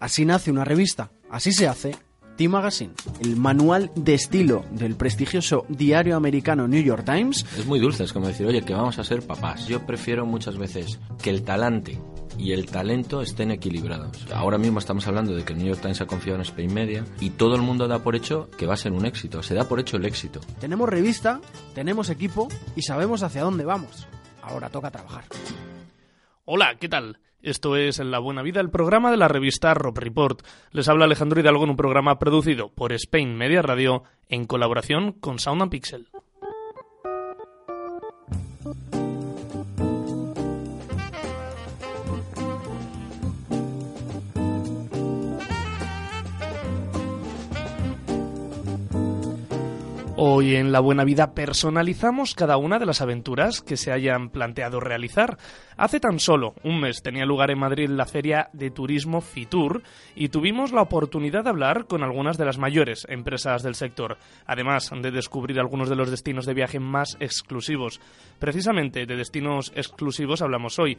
Así nace una revista, así se hace T-Magazine, el manual de estilo del prestigioso diario americano New York Times. Es muy dulce, es como decir, oye, que vamos a ser papás. Yo prefiero muchas veces que el talante y el talento estén equilibrados. Ahora mismo estamos hablando de que el New York Times ha confiado en Spain Media y todo el mundo da por hecho que va a ser un éxito. Se da por hecho el éxito. Tenemos revista, tenemos equipo y sabemos hacia dónde vamos. Ahora toca trabajar. Hola, ¿qué tal? Esto es La Buena Vida, el programa de la revista Rob Report. Les habla Alejandro Hidalgo en un programa producido por Spain Media Radio en colaboración con Sound and Pixel. Hoy en La Buena Vida personalizamos cada una de las aventuras que se hayan planteado realizar. Hace tan solo un mes tenía lugar en Madrid la feria de turismo Fitur y tuvimos la oportunidad de hablar con algunas de las mayores empresas del sector, además de descubrir algunos de los destinos de viaje más exclusivos. Precisamente de destinos exclusivos hablamos hoy.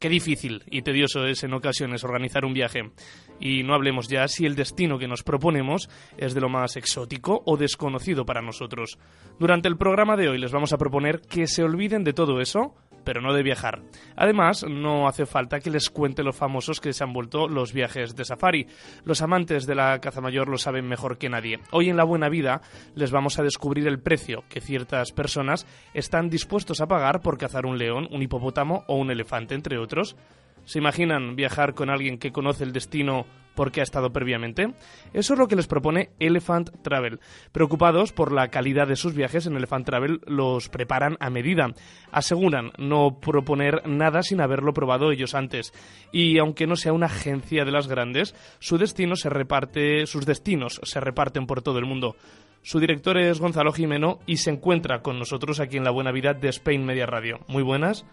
Qué difícil y tedioso es en ocasiones organizar un viaje. Y no hablemos ya si el destino que nos proponemos es de lo más exótico o desconocido para nosotros. Durante el programa de hoy les vamos a proponer que se olviden de todo eso pero no de viajar. Además, no hace falta que les cuente los famosos que se han vuelto los viajes de safari. Los amantes de la caza mayor lo saben mejor que nadie. Hoy en La Buena Vida les vamos a descubrir el precio que ciertas personas están dispuestos a pagar por cazar un león, un hipopótamo o un elefante, entre otros. ¿Se imaginan viajar con alguien que conoce el destino porque ha estado previamente? Eso es lo que les propone Elephant Travel. Preocupados por la calidad de sus viajes, en Elephant Travel los preparan a medida. Aseguran no proponer nada sin haberlo probado ellos antes. Y aunque no sea una agencia de las grandes, su destino se reparte, sus destinos se reparten por todo el mundo. Su director es Gonzalo Jimeno y se encuentra con nosotros aquí en la Buena Vida de Spain Media Radio. Muy buenas.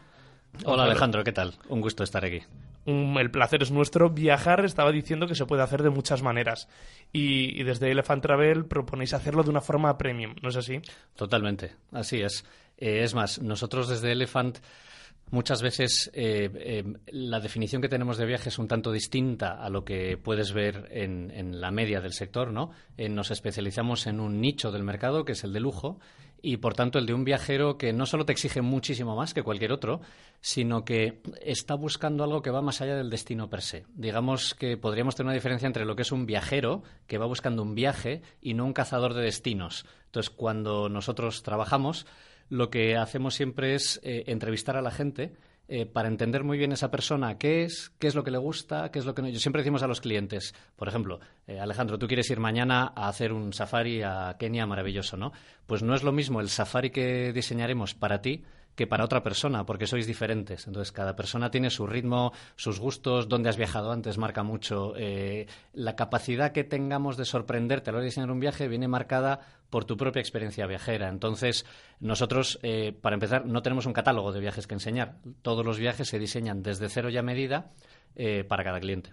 Hola Alejandro, ¿qué tal? Un gusto estar aquí. El placer es nuestro. Viajar estaba diciendo que se puede hacer de muchas maneras. Y, desde Elephant Travel proponéis hacerlo de una forma premium, ¿no es así? Totalmente, así es. Eh, es más, nosotros desde Elephant muchas veces eh, eh, la definición que tenemos de viaje es un tanto distinta a lo que puedes ver en, en la media del sector, ¿no? nos especializamos en un nicho del mercado que es el de lujo y por tanto el de un viajero que no solo te exige muchísimo más que cualquier otro, sino que está buscando algo que va más allá del destino per se. Digamos que podríamos tener una diferencia entre lo que es un viajero que va buscando un viaje y no un cazador de destinos. Entonces, cuando nosotros trabajamos, lo que hacemos siempre es eh, entrevistar a la gente eh, para entender muy bien esa persona qué es, qué es lo que le gusta, qué es lo que no. Yo siempre decimos a los clientes, por ejemplo, eh, Alejandro, tú quieres ir mañana a hacer un safari a Kenia maravilloso, ¿no? Pues no es lo mismo el safari que diseñaremos para ti que para otra persona, porque sois diferentes. Entonces, cada persona tiene su ritmo, sus gustos, dónde has viajado antes marca mucho. Eh, la capacidad que tengamos de sorprenderte a la hora de diseñar un viaje viene marcada por tu propia experiencia viajera. Entonces, nosotros, eh, para empezar, no tenemos un catálogo de viajes que enseñar. Todos los viajes se diseñan desde cero y a medida eh, para cada cliente.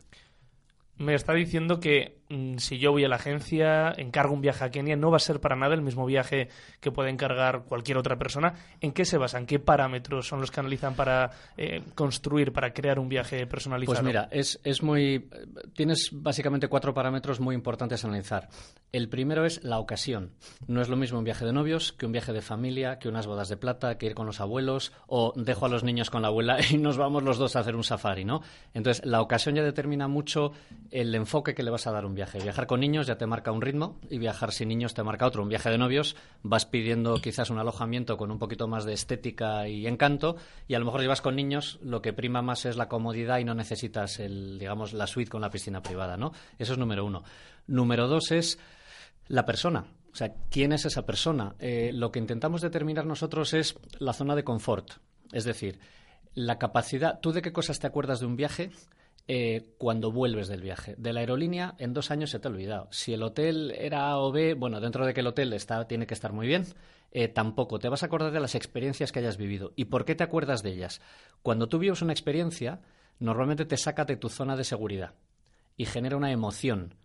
Me está diciendo que Mm, si yo voy a la agencia, encargo un viaje a Kenia, no va a ser para nada el mismo viaje que puede encargar cualquier otra persona. ¿En qué se basan? ¿Qué parámetros son los que analizan para eh, construir, para crear un viaje personalizado? Pues mira, es, es muy. Tienes básicamente cuatro parámetros muy importantes a analizar. El primero es la ocasión. No es lo mismo un viaje de novios que un viaje de familia, que unas bodas de plata, que ir con los abuelos, o dejo a los niños con la abuela y nos vamos los dos a hacer un safari, ¿no? Entonces, la ocasión ya determina mucho el enfoque que le vas a dar a un viaje Viajar con niños ya te marca un ritmo y viajar sin niños te marca otro. Un viaje de novios vas pidiendo quizás un alojamiento con un poquito más de estética y encanto y a lo mejor llevas con niños lo que prima más es la comodidad y no necesitas el, digamos, la suite con la piscina privada, ¿no? Eso es número uno. Número dos es la persona. O sea, ¿quién es esa persona? Eh, lo que intentamos determinar nosotros es la zona de confort. Es decir, la capacidad. ¿Tú de qué cosas te acuerdas de un viaje? Eh, cuando vuelves del viaje. De la aerolínea, en dos años se te ha olvidado. Si el hotel era A o B, bueno, dentro de que el hotel está, tiene que estar muy bien, eh, tampoco. Te vas a acordar de las experiencias que hayas vivido. ¿Y por qué te acuerdas de ellas? Cuando tú vives una experiencia, normalmente te saca de tu zona de seguridad y genera una emoción.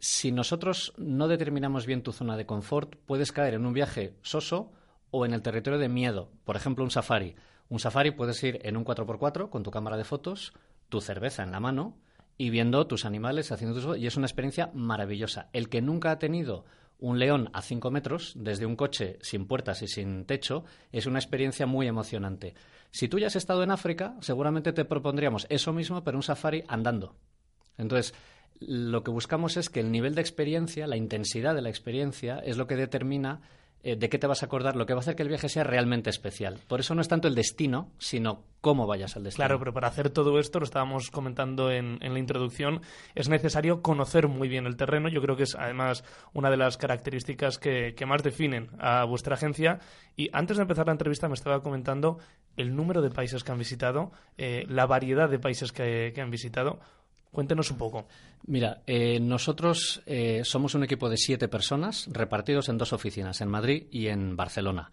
Si nosotros no determinamos bien tu zona de confort, puedes caer en un viaje soso o en el territorio de miedo. Por ejemplo, un safari. Un safari puedes ir en un 4x4 con tu cámara de fotos tu cerveza en la mano y viendo tus animales, haciendo tus... Y es una experiencia maravillosa. El que nunca ha tenido un león a cinco metros desde un coche sin puertas y sin techo es una experiencia muy emocionante. Si tú ya has estado en África, seguramente te propondríamos eso mismo, pero un safari andando. Entonces, lo que buscamos es que el nivel de experiencia, la intensidad de la experiencia, es lo que determina eh, de qué te vas a acordar, lo que va a hacer que el viaje sea realmente especial. Por eso no es tanto el destino, sino cómo vayas al destino. Claro, pero para hacer todo esto, lo estábamos comentando en, la introducción, es necesario conocer muy bien el terreno. Yo creo que es además una de las características que, más definen a vuestra agencia. Y antes de empezar la entrevista me estaba comentando el número de países que han visitado, eh, la variedad de países que han visitado. Cuéntenos un poco. Mira, eh, nosotros eh, somos un equipo de siete personas repartidos en dos oficinas, en Madrid y en Barcelona.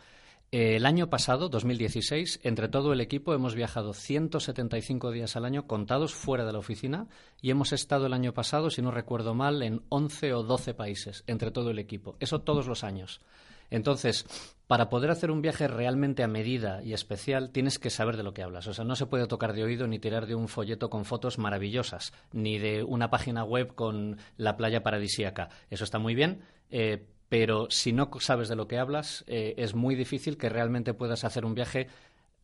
Eh, el año pasado, 2016, entre todo el equipo hemos viajado 175 días al año contados fuera de la oficina y hemos estado el año pasado, si no recuerdo mal, en 11 o 12 países, entre todo el equipo. Eso todos los años. Entonces, para poder hacer un viaje realmente a medida y especial, tienes que saber de lo que hablas. O sea, no se puede tocar de oído ni tirar de un folleto con fotos maravillosas, ni de una página web con la playa paradisíaca. Eso está muy bien, eh, pero si no sabes de lo que hablas, eh, es muy difícil que realmente puedas hacer un viaje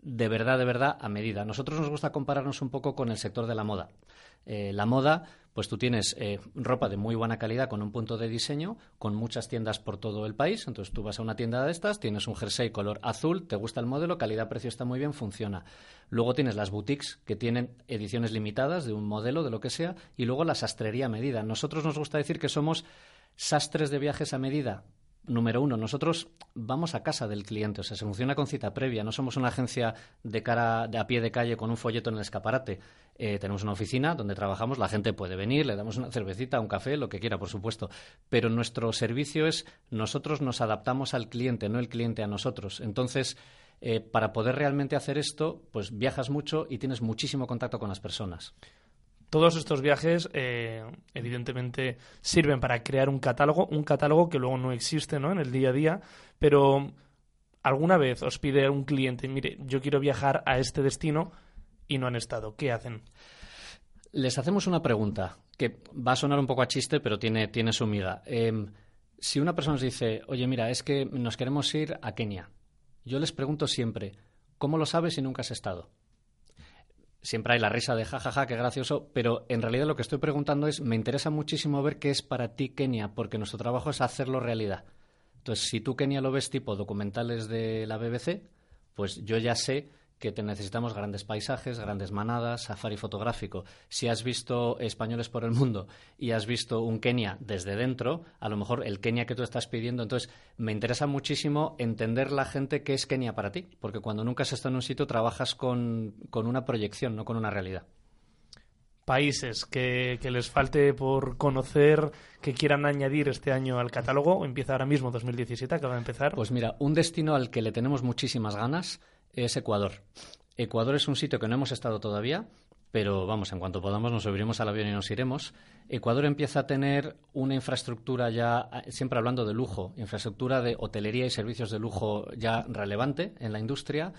de verdad, de verdad, a medida. nosotros nos gusta compararnos un poco con el sector de la moda. Eh, la moda, pues tú tienes eh, ropa de muy buena calidad con un punto de diseño, con muchas tiendas por todo el país. Entonces tú vas a una tienda de estas, tienes un jersey color azul, te gusta el modelo, calidad-precio está muy bien, funciona. Luego tienes las boutiques que tienen ediciones limitadas de un modelo, de lo que sea, y luego la sastrería a medida. Nosotros nos gusta decir que somos sastres de viajes a medida número uno, nosotros vamos a casa del cliente, o sea, se funciona con cita previa, no somos una agencia de cara de a pie de calle con un folleto en el escaparate. Eh, tenemos una oficina donde trabajamos, la gente puede venir, le damos una cervecita, un café, lo que quiera, por supuesto. Pero nuestro servicio es nosotros nos adaptamos al cliente, no el cliente a nosotros. Entonces, eh, para poder realmente hacer esto, pues viajas mucho y tienes muchísimo contacto con las personas. Todos estos viajes, eh, evidentemente, sirven para crear un catálogo, un catálogo que luego no existe ¿no? en el día a día, pero alguna vez os pide un cliente, mire, yo quiero viajar a este destino y no han estado. ¿Qué hacen? Les hacemos una pregunta que va a sonar un poco a chiste, pero tiene, tiene su miga. Em, si una persona nos dice, oye, mira, es que nos queremos ir a Kenia, yo les pregunto siempre, ¿cómo lo sabes si nunca has estado? Siempre hay la risa de jajaja, ja, ja, qué gracioso, pero en realidad lo que estoy preguntando es, me interesa muchísimo ver qué es para ti Kenia, porque nuestro trabajo es hacerlo realidad. Entonces, si tú Kenia lo ves tipo documentales de la BBC, pues yo ya sé que te necesitamos grandes paisajes, grandes manadas, safari fotográfico. Si has visto españoles por el mundo y has visto un Kenia desde dentro, a lo mejor el Kenia que tú estás pidiendo, entonces me interesa muchísimo entender la gente qué es Kenia para ti, porque cuando nunca has estado en un sitio trabajas con, una proyección, no con una realidad países que, que, les falte por conocer, que quieran añadir este año al catálogo? Empieza ahora mismo 2017, acaba de empezar. Pues mira, un destino al que le tenemos muchísimas ganas es Ecuador. Ecuador es un sitio que no hemos estado todavía, pero vamos, en cuanto podamos nos subiremos al avión y nos iremos. Ecuador empieza a tener una infraestructura ya, siempre hablando de lujo, infraestructura de hotelería y servicios de lujo ya relevante en la industria.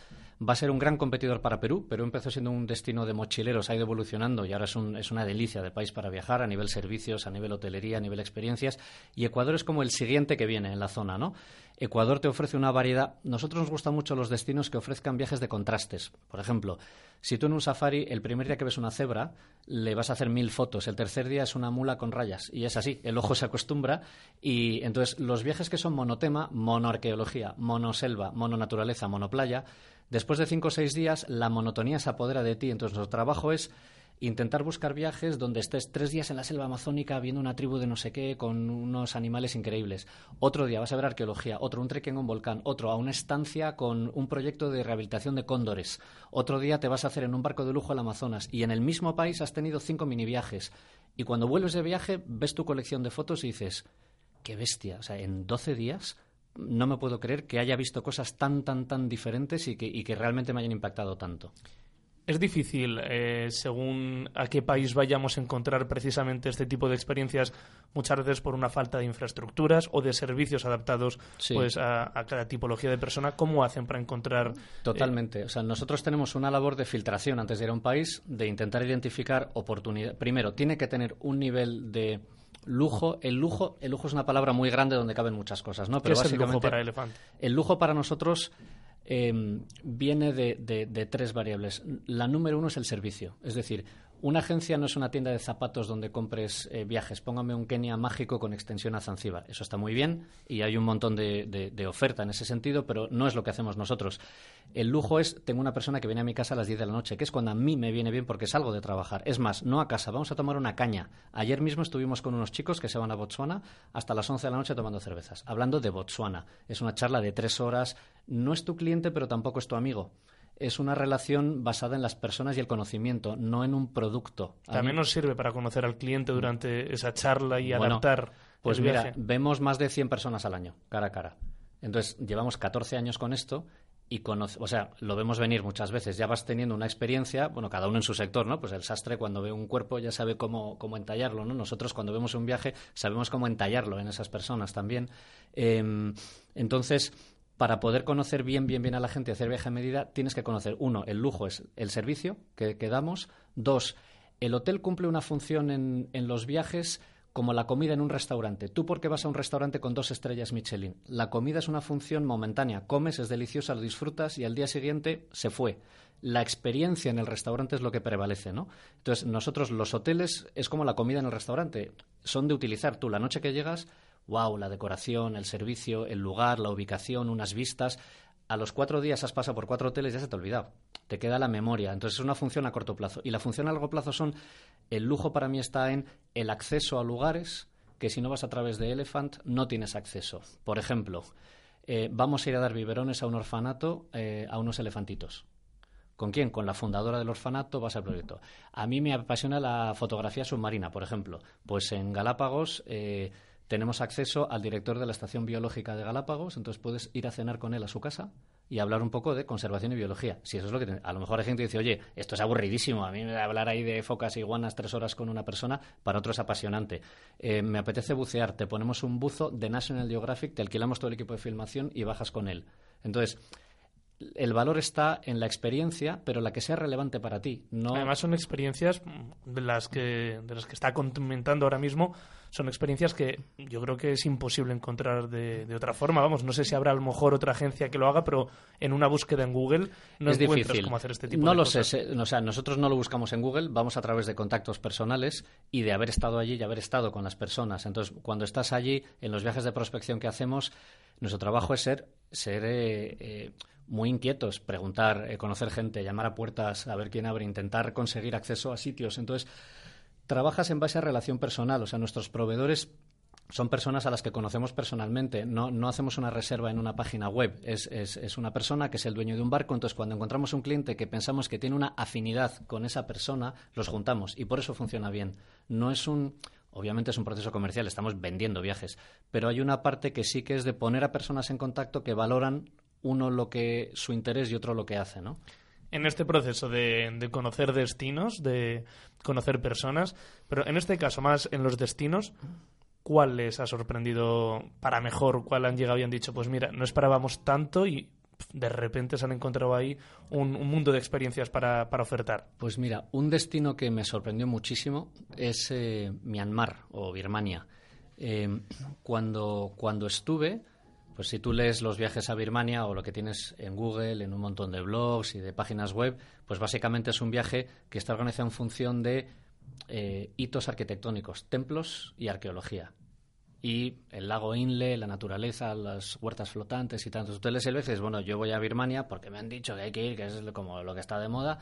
Va a ser un gran competidor para Perú. Perú empezó siendo un destino de mochileros, ha ido evolucionando y ahora es, un, es una delicia de país para viajar a nivel servicios, a nivel hotelería, a nivel experiencias. Y Ecuador es como el siguiente que viene en la zona, ¿no? Ecuador te ofrece una variedad. Nosotros nos gustan mucho los destinos que ofrezcan viajes de contrastes. Por ejemplo, si tú en un safari el primer día que ves una cebra le vas a hacer mil fotos, el tercer día es una mula con rayas y es así, el ojo se acostumbra y entonces los viajes que son monotema, monoarqueología, monoselva, mononaturaleza, monoplaya, después de cinco o seis días la monotonía se apodera de ti, entonces nuestro trabajo es intentar buscar viajes donde estés tres días en la selva amazónica viendo una tribu de no sé qué con unos animales increíbles. Otro día vas a ver arqueología, otro un trekking a un volcán, otro a una estancia con un proyecto de rehabilitación de cóndores. Otro día te vas a hacer en un barco de lujo al Amazonas y en el mismo país has tenido cinco mini viajes. Y cuando vuelves de viaje ves tu colección de fotos y dices, qué bestia, o sea, en 12 días no me puedo creer que haya visto cosas tan, tan, tan diferentes y que, y que realmente me hayan impactado tanto. Es difícil, eh, según a qué país vayamos a encontrar precisamente este tipo de experiencias, muchas veces por una falta de infraestructuras o de servicios adaptados pues a, cada tipología de persona. ¿Cómo hacen para encontrar? Eh, Totalmente. O sea, nosotros tenemos una labor de filtración antes de ir a un país, de intentar identificar oportunidades. Primero, tiene que tener un nivel de lujo, el lujo, el lujo es una palabra muy grande donde caben muchas cosas, ¿no? Pero básicamente, el lujo para Elefante? El lujo para nosotros Em, viene de, de, tres variables. La número uno es el servicio. Es decir, una agencia no es una tienda de zapatos donde compres eh, viajes. Póngame un Kenia mágico con extensión a Zanzíbar. Eso está muy bien y hay un montón de, oferta en ese sentido, pero no es lo que hacemos nosotros. El lujo es, tengo una persona que viene a mi casa a las 10 de la noche, que es cuando a mí me viene bien porque salgo de trabajar. Es más, no a casa, vamos a tomar una caña. Ayer mismo estuvimos con unos chicos que se van a Botswana hasta las 11 de la noche tomando cervezas, hablando de Botswana. Es una charla de tres horas. No es tu cliente, pero tampoco es tu amigo es una relación basada en las personas y el conocimiento, no en un producto. También nos sirve para conocer al cliente durante esa charla y adaptar. Pues mira, vemos más de 100 personas al año, cara a cara. Entonces, llevamos 14 años con esto y conoce, o sea, lo vemos venir muchas veces. Ya vas teniendo una experiencia, bueno, cada uno en su sector, ¿no? Pues el sastre cuando ve un cuerpo ya sabe cómo, cómo entallarlo, ¿no? Nosotros cuando vemos un viaje sabemos cómo entallarlo en esas personas también. Em, entonces, para poder conocer bien, bien, bien a la gente y hacer viaje a medida, tienes que conocer, uno, el lujo es el servicio que, damos. Dos, el hotel cumple una función en, en los viajes como la comida en un restaurante. Tú porque vas a un restaurante con dos estrellas Michelin. La comida es una función momentánea. Comes, es deliciosa, lo disfrutas y al día siguiente se fue. La experiencia en el restaurante es lo que prevalece, ¿no? Entonces, nosotros los hoteles es como la comida en el restaurante. Son de utilizar. Tú la noche que llegas wow, la decoración, el servicio, el lugar, la ubicación, unas vistas. A los cuatro días has pasado por cuatro hoteles y ya se te ha olvidado. Te queda la memoria. Entonces es una función a corto plazo. Y la función a largo plazo son, el lujo para mí está en el acceso a lugares que si no vas a través de Elephant no tienes acceso. Por ejemplo, eh, vamos a ir a dar biberones a un orfanato eh, a unos elefantitos. ¿Con quién? Con la fundadora del orfanato vas al proyecto. A mí me apasiona la fotografía submarina, por ejemplo. Pues en Galápagos eh, tenemos acceso al director de la Estación Biológica de Galápagos, entonces puedes ir a cenar con él a su casa y hablar un poco de conservación y biología. Si eso es lo que a lo mejor hay gente que dice, oye, esto es aburridísimo, a mí hablar ahí de focas y iguanas tres horas con una persona, para otro es apasionante. Eh, me apetece bucear, te ponemos un buzo de National Geographic, te alquilamos todo el equipo de filmación y bajas con él. Entonces, el valor está en la experiencia, pero la que sea relevante para ti. Además son experiencias de las que de las que está comentando ahora mismo, son experiencias que yo creo que es imposible encontrar de, otra forma. Vamos, no sé si habrá a lo mejor otra agencia que lo haga, pero en una búsqueda en Google no es difícil cómo hacer este tipo no de lo cosas. sé, o sea, nosotros no lo buscamos en Google, vamos a través de contactos personales y de haber estado allí y haber estado con las personas. Entonces, cuando estás allí, en los viajes de prospección que hacemos, nuestro trabajo es ser, ser eh, eh, muy inquietos, preguntar, eh, conocer gente, llamar a puertas, a ver quién abre, intentar conseguir acceso a sitios. Entonces, trabajas en base a relación personal, o sea, nuestros proveedores son personas a las que conocemos personalmente. No, no hacemos una reserva en una página web. Es, es, es, una persona que es el dueño de un barco. Entonces, cuando encontramos un cliente que pensamos que tiene una afinidad con esa persona, los juntamos. Y por eso funciona bien. No es un. Obviamente es un proceso comercial, estamos vendiendo viajes. Pero hay una parte que sí que es de poner a personas en contacto que valoran uno lo que su interés y otro lo que hace, ¿no? En este proceso de, conocer destinos, de conocer personas, pero en este caso más en los destinos, ¿cuál les ha sorprendido para mejor? ¿Cuál han llegado y han dicho, pues mira, no esperábamos tanto y de repente se han encontrado ahí un, mundo de experiencias para, ofertar? Pues mira, un destino que me sorprendió muchísimo es eh, Myanmar o Birmania. Eh, cuando, cuando estuve, pues si tú lees los viajes a Birmania o lo que tienes en Google, en un montón de blogs y de páginas web, pues básicamente es un viaje que está organizado en función de eh, hitos arquitectónicos, templos y arqueología. Y el lago Inle, la naturaleza, las huertas flotantes y tantos hoteles el veces, bueno, yo voy a Birmania porque me han dicho que hay que ir, que es como lo que está de moda,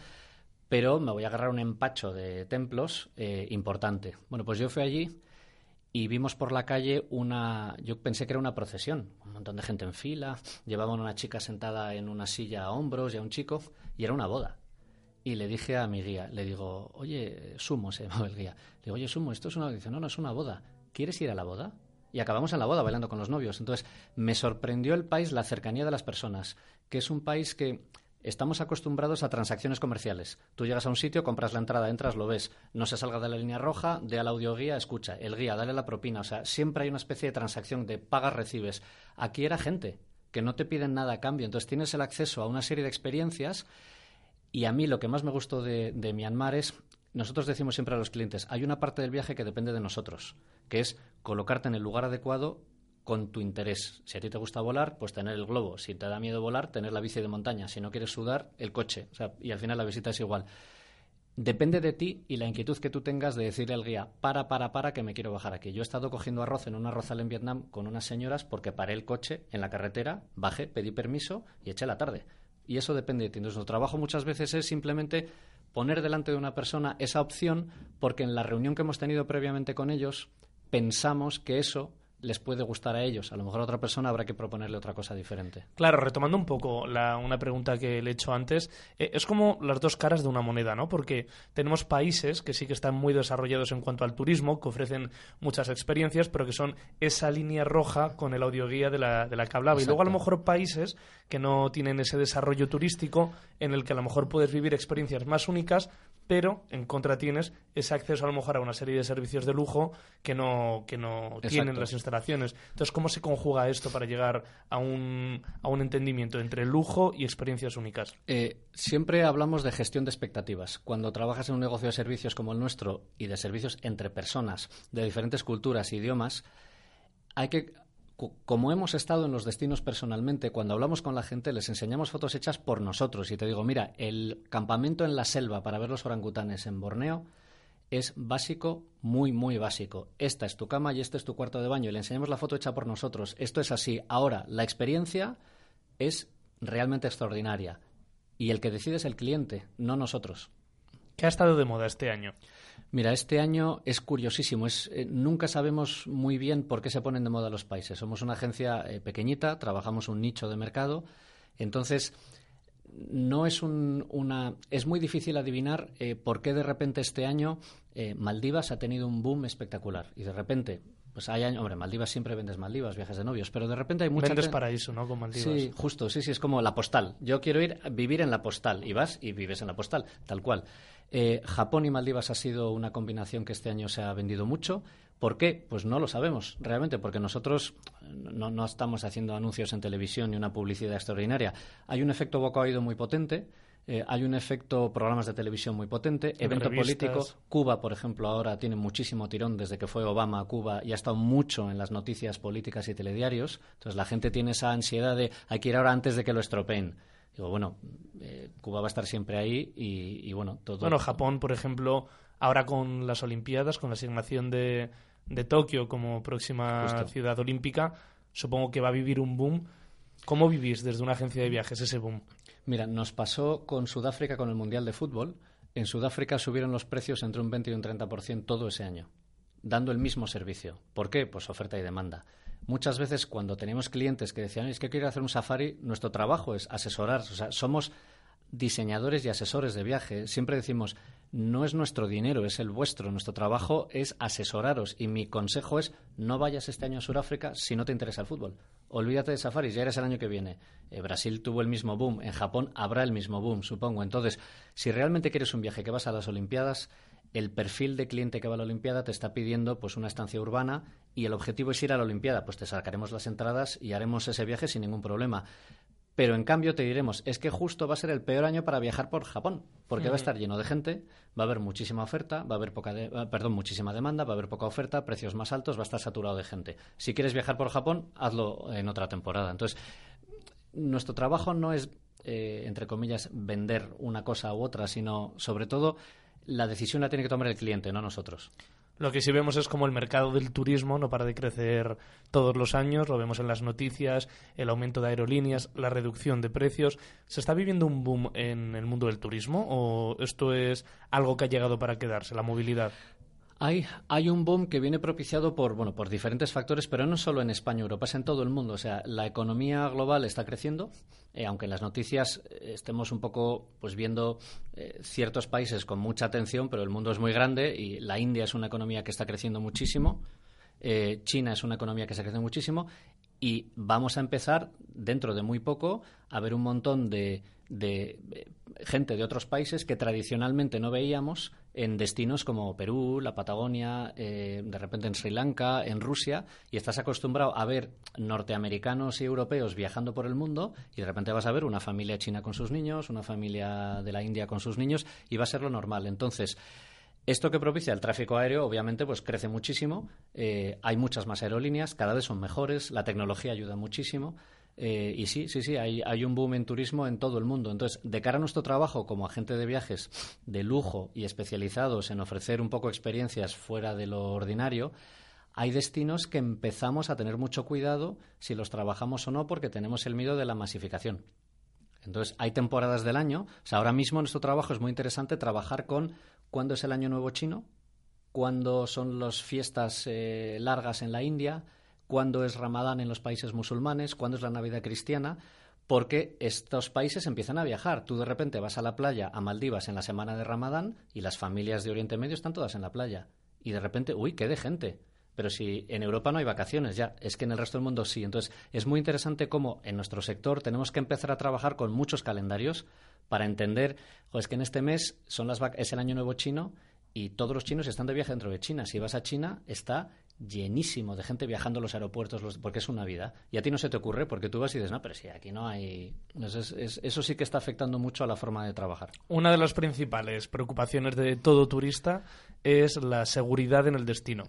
pero me voy a agarrar un empacho de templos eh, importante. Bueno, pues yo fui allí y vimos por la calle una, yo pensé que era una procesión, un montón de gente en fila, llevaban una chica sentada en una silla a hombros y a un chico, y era una boda. Y le dije a mi guía, le digo, oye, Sumo, se llamaba el guía, le digo, oye, Sumo, esto es una, dice, no, no, es una boda, ¿quieres ir a la boda? Y acabamos en la boda bailando con los novios. Entonces, me sorprendió el país, la cercanía de las personas, que es un país que Estamos acostumbrados a transacciones comerciales. Tú llegas a un sitio, compras la entrada, entras, lo ves. No se salga de la línea roja, de al audioguía, escucha. El guía, dale la propina. O sea, siempre hay una especie de transacción de pagas, recibes. Aquí era gente que no te piden nada a cambio. Entonces tienes el acceso a una serie de experiencias. Y a mí lo que más me gustó de, de Myanmar es, nosotros decimos siempre a los clientes, hay una parte del viaje que depende de nosotros, que es colocarte en el lugar adecuado con tu interés. Si a ti te gusta volar, pues tener el globo. Si te da miedo volar, tener la bici de montaña. Si no quieres sudar, el coche. y al final la visita es igual. Depende de ti y la inquietud que tú tengas de decirle al guía, para, para, para, que me quiero bajar aquí. Yo he estado cogiendo arroz en una arrozal en Vietnam con unas señoras porque paré el coche en la carretera, bajé, pedí permiso y eché la tarde. Y eso depende de ti. Nuestro trabajo muchas veces es simplemente poner delante de una persona esa opción porque en la reunión que hemos tenido previamente con ellos pensamos que eso les puede gustar a ellos. A lo mejor a otra persona habrá que proponerle otra cosa diferente. Claro, retomando un poco la, una pregunta que le he hecho antes, eh, es como las dos caras de una moneda, ¿no? Porque tenemos países que sí que están muy desarrollados en cuanto al turismo, que ofrecen muchas experiencias, pero que son esa línea roja con el audioguía de la, de la que hablaba. Y luego a lo mejor países que no tienen ese desarrollo turístico en el que a lo mejor puedes vivir experiencias más únicas, pero en contra tienes ese acceso a lo mejor a una serie de servicios de lujo que no, que no tienen las instalaciones. Entonces, ¿cómo se conjuga esto para llegar a un, a un entendimiento entre lujo y experiencias únicas? Eh, siempre hablamos de gestión de expectativas. Cuando trabajas en un negocio de servicios como el nuestro y de servicios entre personas de diferentes culturas e idiomas, hay que como hemos estado en los destinos personalmente, cuando hablamos con la gente les enseñamos fotos hechas por nosotros y te digo, mira, el campamento en la selva para ver los orangutanes en Borneo es básico, muy, muy básico. Esta es tu cama y este es tu cuarto de baño y le enseñamos la foto hecha por nosotros. Esto es así. Ahora, la experiencia es realmente extraordinaria y el que decide es el cliente, no nosotros. ¿Qué ha estado de moda este año? Mira, este año es curiosísimo. Es, eh, nunca sabemos muy bien por qué se ponen de moda los países. Somos una agencia eh, pequeñita, trabajamos un nicho de mercado. Entonces, no es una. Es muy difícil adivinar eh, por qué de repente este año Maldivas ha tenido un boom espectacular. Y de repente, pues hay años. Hombre, Maldivas siempre vendes Maldivas, viajes de novios, pero de repente hay mucha. Vendes paraíso, ¿no? Con Maldivas. Sí, justo, sí, sí, es como la postal. Yo quiero ir a vivir en la postal. Y vas y vives en la postal, tal cual. Eh, Japón y Maldivas ha sido una combinación que este año se ha vendido mucho. ¿Por qué? Pues no lo sabemos realmente, porque nosotros no, estamos haciendo anuncios en televisión ni una publicidad extraordinaria. Hay un efecto boca oído muy potente. Eh, hay un efecto programas de televisión muy potente, evento político. Cuba, por ejemplo, ahora tiene muchísimo tirón desde que fue Obama a Cuba y ha estado mucho en las noticias políticas y telediarios. Entonces la gente tiene esa ansiedad de hay que ir ahora antes de que lo estropeen. Digo, bueno, eh, Cuba va a estar siempre ahí y, bueno, todo. Bueno, Japón, por ejemplo, ahora con las Olimpiadas, con la asignación de, de Tokio como próxima ciudad olímpica, supongo que va a vivir un boom. ¿Cómo vivís desde una agencia de viajes ese boom? Mira, nos pasó con Sudáfrica con el Mundial de Fútbol. En Sudáfrica subieron los precios entre un 20 y un 30% todo ese año, dando el mismo servicio. ¿Por qué? Pues oferta y demanda muchas veces cuando tenemos clientes que decían, es que quiero hacer un safari, nuestro trabajo es asesorar. O sea, somos diseñadores y asesores de viaje. Siempre decimos, no es nuestro dinero, es el vuestro. Nuestro trabajo es asesoraros. Y mi consejo es, no vayas este año a Sudáfrica si no te interesa el fútbol. Olvídate de safaris, ya eres el año que viene. Eh, Brasil tuvo el mismo boom, en Japón habrá el mismo boom, supongo. Entonces, si realmente quieres un viaje que vas a las Olimpiadas, el perfil de cliente que va a la Olimpiada te está pidiendo pues una estancia urbana y el objetivo es ir a la Olimpiada, pues te sacaremos las entradas y haremos ese viaje sin ningún problema. Pero en cambio te diremos, es que justo va a ser el peor año para viajar por Japón, porque va a estar lleno de gente, va a haber muchísima oferta, va a haber poca ah, perdón, muchísima demanda, va a haber poca oferta, precios más altos, va a estar saturado de gente. Si quieres viajar por Japón, hazlo en otra temporada. Entonces, nuestro trabajo no es eh, entre comillas vender una cosa u otra, sino sobre todo la decisión la tiene que tomar el cliente, no nosotros. Lo que sí vemos es como el mercado del turismo no para de crecer todos los años, lo vemos en las noticias, el aumento de aerolíneas, la reducción de precios. ¿Se está viviendo un boom en el mundo del turismo o esto es algo que ha llegado para quedarse, la movilidad? Hay, hay un boom que viene propiciado por, bueno, por diferentes factores, pero no solo en España, Europa, es en todo el mundo. O sea, la economía global está creciendo, eh, aunque en las noticias eh, estemos un poco pues viendo eh, ciertos países con mucha atención, pero el mundo es muy grande y la India es una economía que está creciendo muchísimo, China es una economía que está creciendo muchísimo y vamos a empezar dentro de muy poco a ver un montón de de gente de otros países que tradicionalmente no veíamos en destinos como Perú, la Patagonia, eh, de repente en Sri Lanka, en Rusia, y estás acostumbrado a ver norteamericanos y europeos viajando por el mundo y de repente vas a ver una familia china con sus niños, una familia de la India con sus niños y va a ser lo normal. Entonces, esto que propicia el tráfico aéreo, obviamente, pues crece muchísimo. Eh, hay muchas más aerolíneas, cada vez son mejores, la tecnología ayuda muchísimo. Eh, y sí, sí, sí, hay, hay, un boom en turismo en todo el mundo. Entonces, de cara a nuestro trabajo como agente de viajes de lujo y especializados en ofrecer un poco experiencias fuera de lo ordinario, hay destinos que empezamos a tener mucho cuidado si los trabajamos o no porque tenemos el miedo de la masificación. Entonces, hay temporadas del año. O sea, ahora mismo nuestro trabajo es muy interesante trabajar con cuándo es el Año Nuevo Chino, cuándo son las fiestas eh, largas en la India, cuándo es Ramadán en los países musulmanes, cuándo es la Navidad cristiana, porque estos países empiezan a viajar. Tú de repente vas a la playa, a Maldivas, en la semana de Ramadán y las familias de Oriente Medio están todas en la playa. Y de repente, uy, qué de gente. Pero si en Europa no hay vacaciones ya, es que en el resto del mundo sí. Entonces, es muy interesante cómo en nuestro sector tenemos que empezar a trabajar con muchos calendarios para entender, es que en este mes son las es el año nuevo chino y todos los chinos están de viaje dentro de China. Si vas a China, está llenísimo de gente viajando a los aeropuertos porque es una vida. Y a ti no se te ocurre porque tú vas y dices, no, pero si aquí no hay... eso sí que está afectando mucho a la forma de trabajar. Una de las principales preocupaciones de todo turista es la seguridad en el destino.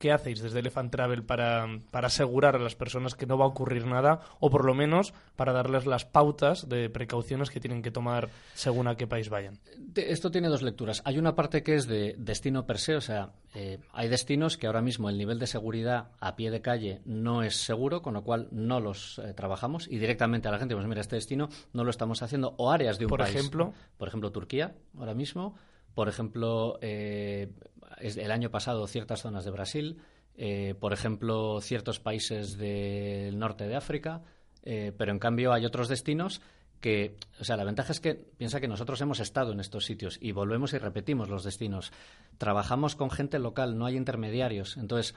¿Qué hacéis desde Elephant Travel para, para, asegurar a las personas que no va a ocurrir nada o por lo menos para darles las pautas de precauciones que tienen que tomar según a qué país vayan? Esto tiene dos lecturas. Hay una parte que es de destino per se, o sea, eh, hay destinos que ahora mismo el nivel de seguridad a pie de calle no es seguro, con lo cual no los eh, trabajamos y directamente a la gente, pues mira, este destino no lo estamos haciendo o áreas de un por país. Ejemplo, por ejemplo, Turquía ahora mismo por ejemplo, eh, el año pasado ciertas zonas de Brasil, eh, por ejemplo, ciertos países del norte de África, eh, pero en cambio hay otros destinos que, o sea, la ventaja es que piensa que nosotros hemos estado en estos sitios y volvemos y repetimos los destinos. Trabajamos con gente local, no hay intermediarios. Entonces,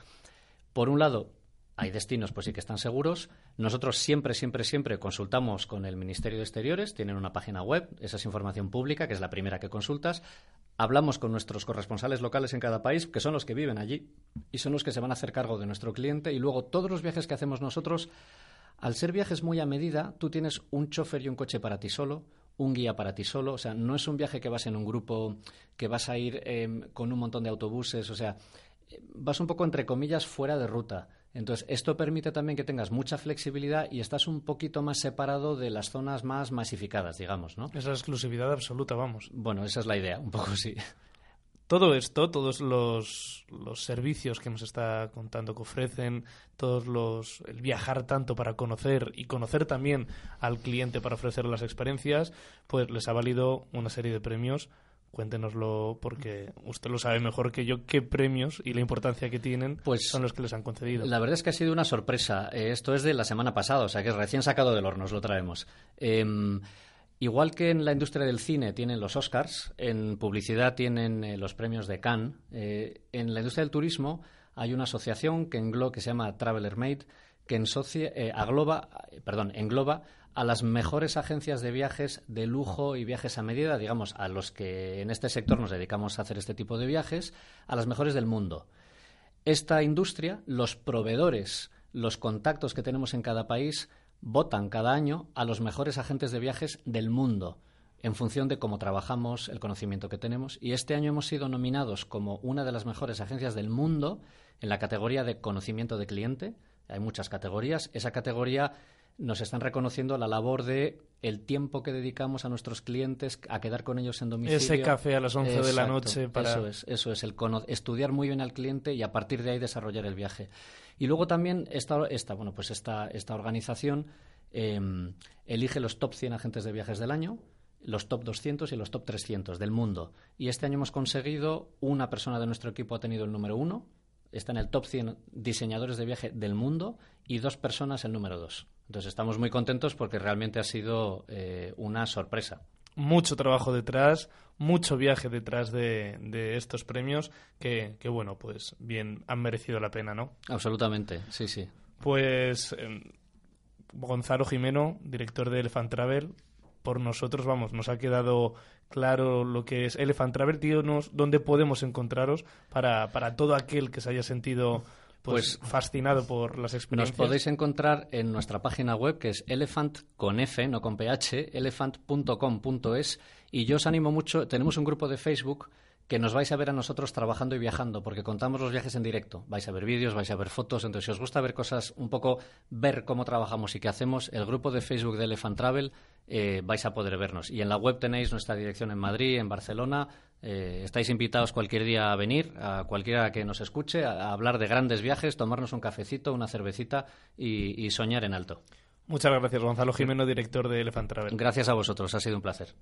por un lado, hay destinos, pues sí que están seguros. Nosotros siempre, siempre, siempre consultamos con el Ministerio de Exteriores. Tienen una página web, esa es información pública, que es la primera que consultas. Hablamos con nuestros corresponsales locales en cada país, que son los que viven allí y son los que se van a hacer cargo de nuestro cliente. Y luego todos los viajes que hacemos nosotros, al ser viajes muy a medida, tú tienes un chofer y un coche para ti solo, un guía para ti solo. O sea, no es un viaje que vas en un grupo, que vas a ir em, con un montón de autobuses. O sea, vas un poco, entre comillas, fuera de ruta. Entonces, esto permite también que tengas mucha flexibilidad y estás un poquito más separado de las zonas más masificadas, digamos, ¿no? Esa exclusividad absoluta, vamos. Bueno, esa es la idea, un poco sí. Todo esto, todos los, los servicios que nos está contando que ofrecen, todos los el viajar tanto para conocer y conocer también al cliente para ofrecer las experiencias, pues les ha valido una serie de premios Cuéntenoslo porque usted lo sabe mejor que yo qué premios y la importancia que tienen pues, son los que les han concedido. La verdad es que ha sido una sorpresa. Eh, esto es de la semana pasada, o sea que es recién sacado del horno, os lo traemos. Em, igual que en la industria del cine tienen los Oscars, en publicidad tienen eh, los premios de Cannes, eh, en la industria del turismo hay una asociación que, que se llama Traveler Made que agloba, perdón, engloba a las mejores agencias de viajes de lujo y viajes a medida, digamos, a los que en este sector nos dedicamos a hacer este tipo de viajes, a las mejores del mundo. Esta industria, los proveedores, los contactos que tenemos en cada país, votan cada año a los mejores agentes de viajes del mundo en función de cómo trabajamos, el conocimiento que tenemos. Y este año hemos sido nominados como una de las mejores agencias del mundo en la categoría de conocimiento de cliente. Hay muchas categorías. Esa categoría nos están reconociendo la labor de el tiempo que dedicamos a nuestros clientes a quedar con ellos en domicilio. Ese café a las 11 de la noche para... Eso es, eso es, el estudiar muy bien al cliente y a partir de ahí desarrollar el viaje. Y luego también esta, esta, bueno, pues esta, esta organización em, elige los top 100 agentes de viajes del año, los top 200 y los top 300 del mundo. Y este año hemos conseguido, una persona de nuestro equipo ha tenido el número uno, está en el top 100 diseñadores de viaje del mundo y dos personas el número dos. Entonces estamos muy contentos porque realmente ha sido eh, una sorpresa. Mucho trabajo detrás, mucho viaje detrás de, estos premios que, bueno, pues bien, han merecido la pena, ¿no? Absolutamente, sí, sí. Pues em, Gonzalo Jimeno, director de Elephant Travel, por nosotros, vamos, nos ha quedado claro lo que es Elephant Travel. Díganos dónde podemos encontraros para, para todo aquel que se haya sentido pues, Pues, fascinado por las Nos experiencias. podéis encontrar en nuestra página web que es elephant con F, no con PH, elephant.com.es y yo os animo mucho, tenemos un grupo de Facebook que nos vais a ver a nosotros trabajando y viajando, porque contamos los viajes en directo. Vais a ver vídeos, vais a ver fotos, entonces si os gusta ver cosas, un poco ver cómo trabajamos y qué hacemos, el grupo de Facebook de Elephant Travel eh, vais a poder vernos. Y en la web tenéis nuestra dirección en Madrid, en Barcelona. Eh, estáis invitados cualquier día a venir, a cualquiera que nos escuche, a, a hablar de grandes viajes, tomarnos un cafecito, una cervecita y, y soñar en alto. Muchas gracias, Gonzalo Jimeno, director de Elephant Travel. Gracias a vosotros, ha sido un placer.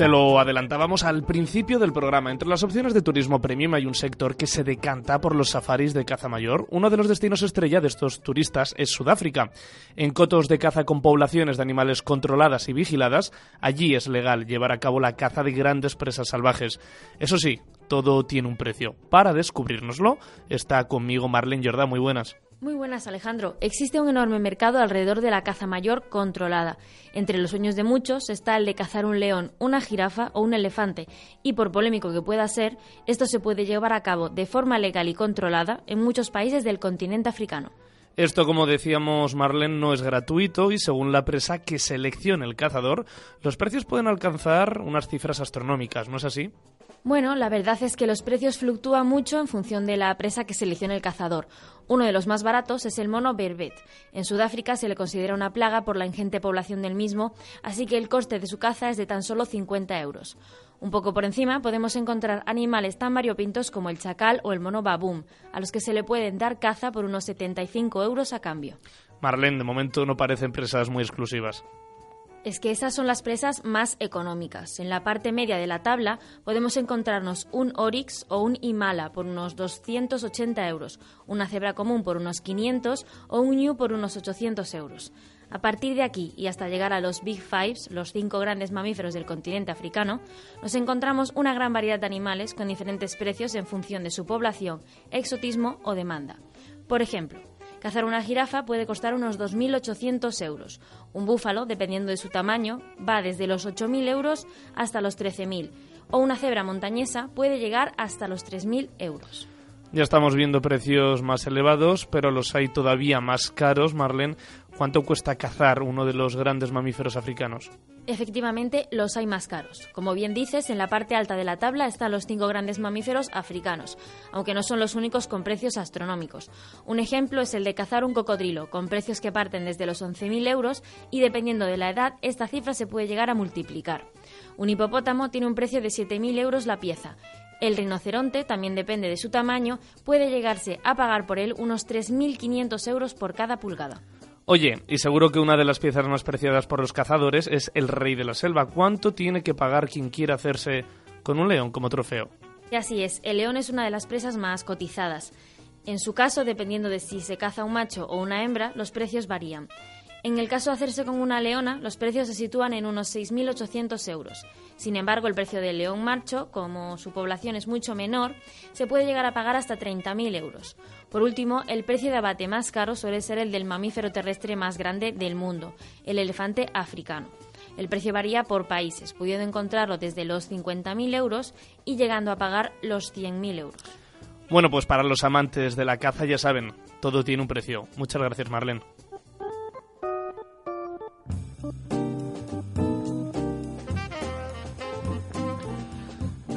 Se lo adelantábamos al principio del programa. Entre las opciones de turismo premium hay un sector que se decanta por los safaris de caza mayor. Uno de los destinos estrella de estos turistas es Sudáfrica. En cotos de caza con poblaciones de animales controladas y vigiladas, allí es legal llevar a cabo la caza de grandes presas salvajes. Eso sí, todo tiene un precio. Para descubrirnoslo, está conmigo Marlene Jordá. Muy buenas. Muy buenas, Alejandro. Existe un enorme mercado alrededor de la caza mayor controlada. Entre los sueños de muchos está el de cazar un león, una jirafa o un elefante, y por polémico que pueda ser, esto se puede llevar a cabo de forma legal y controlada en muchos países del continente africano. Esto, como decíamos Marlene, no es gratuito y según la presa que seleccione el cazador, los precios pueden alcanzar unas cifras astronómicas, ¿no es así? Bueno, la verdad es que los precios fluctúan mucho en función de la presa que seleccione el cazador. Uno de los más baratos es el mono berbet. En Sudáfrica se le considera una plaga por la ingente población del mismo, así que el coste de su caza es de tan solo 50 euros. Un poco por encima podemos encontrar animales tan variopintos como el chacal o el mono baboom, a los que se le pueden dar caza por unos 75 euros a cambio. Marlene, de momento no parecen presas muy exclusivas. Es que esas son las presas más económicas. En la parte media de la tabla podemos encontrarnos un oryx o un himala por unos 280 euros, una cebra común por unos 500 o un ñu por unos 800 euros. A partir de aquí y hasta llegar a los Big Fives, los cinco grandes mamíferos del continente africano, nos encontramos una gran variedad de animales con diferentes precios en función de su población, exotismo o demanda. Por ejemplo, Cazar una jirafa puede costar unos 2.800 euros. Un búfalo, dependiendo de su tamaño, va desde los 8.000 euros hasta los 13.000. O una cebra montañesa puede llegar hasta los 3.000 euros. Ya estamos viendo precios más elevados, pero los hay todavía más caros, Marlene. ¿Cuánto cuesta cazar uno de los grandes mamíferos africanos? Efectivamente, los hay más caros. Como bien dices, en la parte alta de la tabla están los cinco grandes mamíferos africanos, aunque no son los únicos con precios astronómicos. Un ejemplo es el de cazar un cocodrilo, con precios que parten desde los 11.000 euros y dependiendo de la edad, esta cifra se puede llegar a multiplicar. Un hipopótamo tiene un precio de 7.000 euros la pieza. El rinoceronte, también depende de su tamaño, puede llegarse a pagar por él unos 3.500 euros por cada pulgada. Oye, y seguro que una de las piezas más preciadas por los cazadores es el rey de la selva. ¿Cuánto tiene que pagar quien quiera hacerse con un león como trofeo? Y así es, el león es una de las presas más cotizadas. En su caso, dependiendo de si se caza un macho o una hembra, los precios varían. En el caso de hacerse con una leona, los precios se sitúan en unos 6.800 euros. Sin embargo, el precio del león macho, como su población es mucho menor, se puede llegar a pagar hasta 30.000 euros. Por último, el precio de abate más caro suele ser el del mamífero terrestre más grande del mundo, el elefante africano. El precio varía por países, pudiendo encontrarlo desde los 50.000 euros y llegando a pagar los 100.000 euros. Bueno, pues para los amantes de la caza ya saben, todo tiene un precio. Muchas gracias, Marlene. Oh.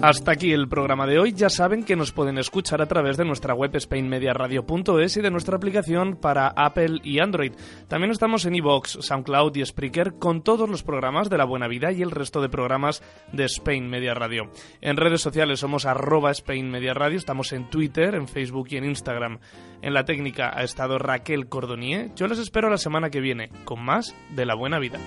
Hasta aquí el programa de hoy. Ya saben que nos pueden escuchar a través de nuestra web spainmediaradio.es y de nuestra aplicación para Apple y Android. También estamos en iVoox, SoundCloud y Spreaker con todos los programas de La Buena Vida y el resto de programas de Spain Media Radio. En redes sociales somos arroba Spain Media Radio, estamos en Twitter, en Facebook y en Instagram. En la técnica ha estado Raquel Cordonier. Yo les espero la semana que viene con más de La Buena Vida.